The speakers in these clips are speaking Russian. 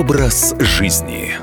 Образ жизни.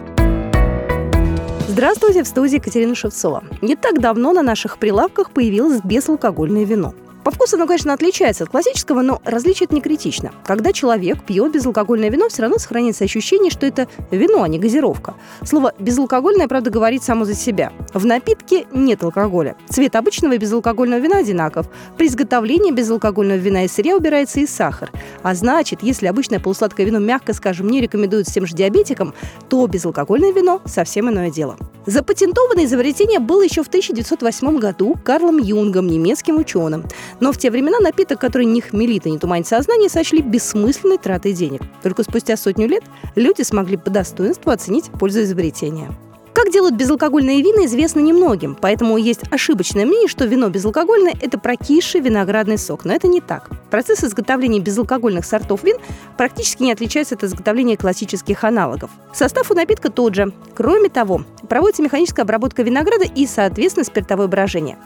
Здравствуйте, в студии Екатерина Шевцова. Не так давно на наших прилавках появилось безалкогольное вино – по вкусу оно, конечно, отличается от классического, но различие не критично. Когда человек пьет безалкогольное вино, все равно сохраняется ощущение, что это вино, а не газировка. Слово «безалкогольное», правда, говорит само за себя. В напитке нет алкоголя. Цвет обычного безалкогольного вина одинаков. При изготовлении безалкогольного вина из сырья убирается и сахар. А значит, если обычное полусладкое вино, мягко скажем, не рекомендуют всем же диабетикам, то безалкогольное вино совсем иное дело. Запатентованное изобретение было еще в 1908 году Карлом Юнгом, немецким ученым. Но в те времена напиток, который не хмелит и не туманит сознание, сочли бессмысленной тратой денег. Только спустя сотню лет люди смогли по достоинству оценить пользу изобретения. Как делают безалкогольные вина, известно немногим, поэтому есть ошибочное мнение, что вино безалкогольное – это прокисший виноградный сок. Но это не так. Процесс изготовления безалкогольных сортов вин практически не отличается от изготовления классических аналогов. Состав у напитка тот же. Кроме того, проводится механическая обработка винограда и, соответственно, спиртовое брожение.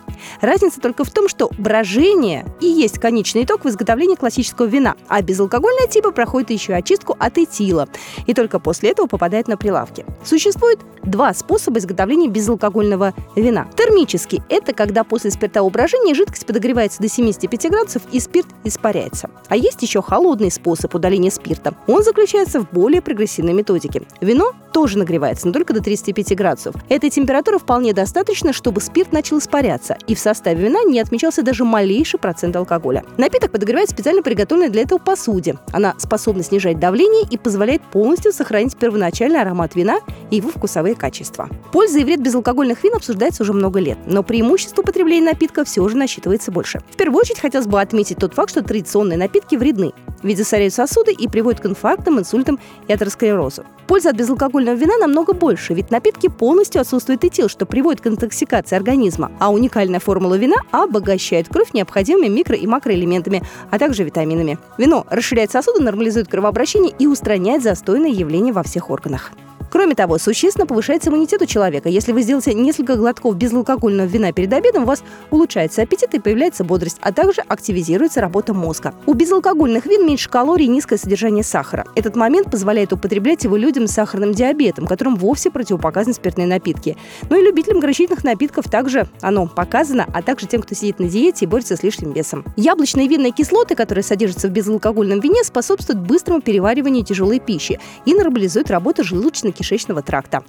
Разница только в том, что брожение и есть конечный итог в изготовлении классического вина, а безалкогольное типа проходит еще очистку от этила и только после этого попадает на прилавки. Существует два способа изготовления безалкогольного вина. Термический – это когда после спиртового брожения жидкость подогревается до 75 градусов и спирт испаряется. А есть еще холодный способ удаления спирта. Он заключается в более прогрессивной методике. Вино тоже нагревается, но только до 35 градусов. Этой температуры вполне достаточно, чтобы спирт начал испаряться, и в составе вина не отмечался даже малейший процент алкоголя. Напиток подогревает специально приготовленной для этого посуде. Она способна снижать давление и позволяет полностью сохранить первоначальный аромат вина и его вкусовые качества. Польза и вред безалкогольных вин обсуждается уже много лет, но преимущество употребления напитка все же насчитывается больше. В первую очередь хотелось бы отметить тот факт, что традиционные напитки вредны ведь засоряют сосуды и приводят к инфарктам, инсультам и атеросклерозу. Польза от безалкогольного вина намного больше, ведь в напитке полностью отсутствует этил, что приводит к интоксикации организма, а уникальная формула вина обогащает кровь необходимыми микро- и макроэлементами, а также витаминами. Вино расширяет сосуды, нормализует кровообращение и устраняет застойные явления во всех органах. Кроме того, существенно повышается иммунитет у человека. Если вы сделаете несколько глотков безалкогольного вина перед обедом, у вас улучшается аппетит и появляется бодрость, а также активизируется работа мозга. У безалкогольных вин меньше калорий и низкое содержание сахара. Этот момент позволяет употреблять его людям с сахарным диабетом, которым вовсе противопоказаны спиртные напитки. Ну и любителям горячительных напитков также оно показано, а также тем, кто сидит на диете и борется с лишним весом. Яблочные винные кислоты, которые содержатся в безалкогольном вине, способствуют быстрому перевариванию тяжелой пищи и нормализуют работу желудочно желудочно-кишечного тракта.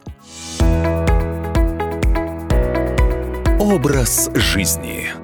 Образ жизни.